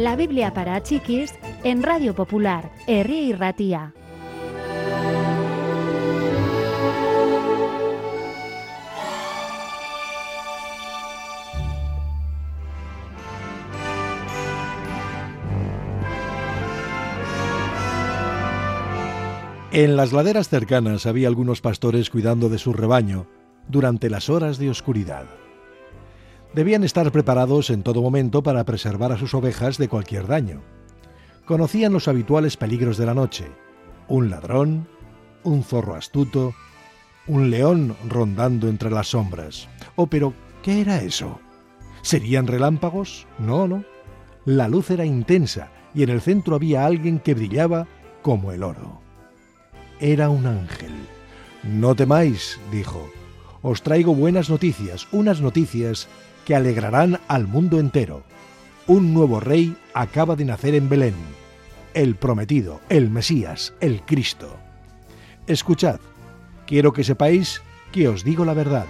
La Biblia para chiquis en Radio Popular, Herri Ratía. En las laderas cercanas había algunos pastores cuidando de su rebaño durante las horas de oscuridad. Debían estar preparados en todo momento para preservar a sus ovejas de cualquier daño. Conocían los habituales peligros de la noche, un ladrón, un zorro astuto, un león rondando entre las sombras. Oh, pero, ¿qué era eso? ¿Serían relámpagos? No, no. La luz era intensa y en el centro había alguien que brillaba como el oro era un ángel. No temáis, dijo, os traigo buenas noticias, unas noticias que alegrarán al mundo entero. Un nuevo rey acaba de nacer en Belén, el prometido, el Mesías, el Cristo. Escuchad, quiero que sepáis que os digo la verdad.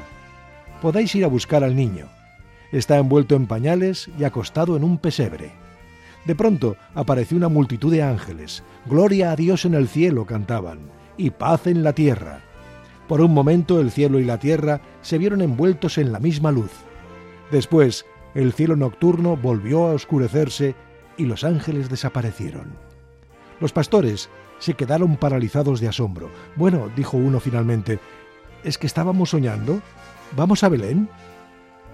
Podáis ir a buscar al niño. Está envuelto en pañales y acostado en un pesebre. De pronto apareció una multitud de ángeles. Gloria a Dios en el cielo cantaban y paz en la tierra. Por un momento el cielo y la tierra se vieron envueltos en la misma luz. Después, el cielo nocturno volvió a oscurecerse y los ángeles desaparecieron. Los pastores se quedaron paralizados de asombro. Bueno, dijo uno finalmente, ¿es que estábamos soñando? ¿Vamos a Belén?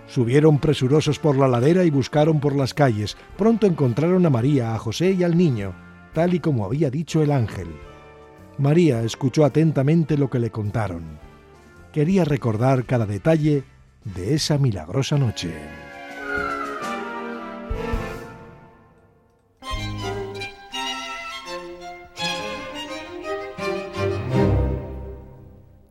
Subieron presurosos por la ladera y buscaron por las calles. Pronto encontraron a María, a José y al niño, tal y como había dicho el ángel. María escuchó atentamente lo que le contaron. Quería recordar cada detalle de esa milagrosa noche.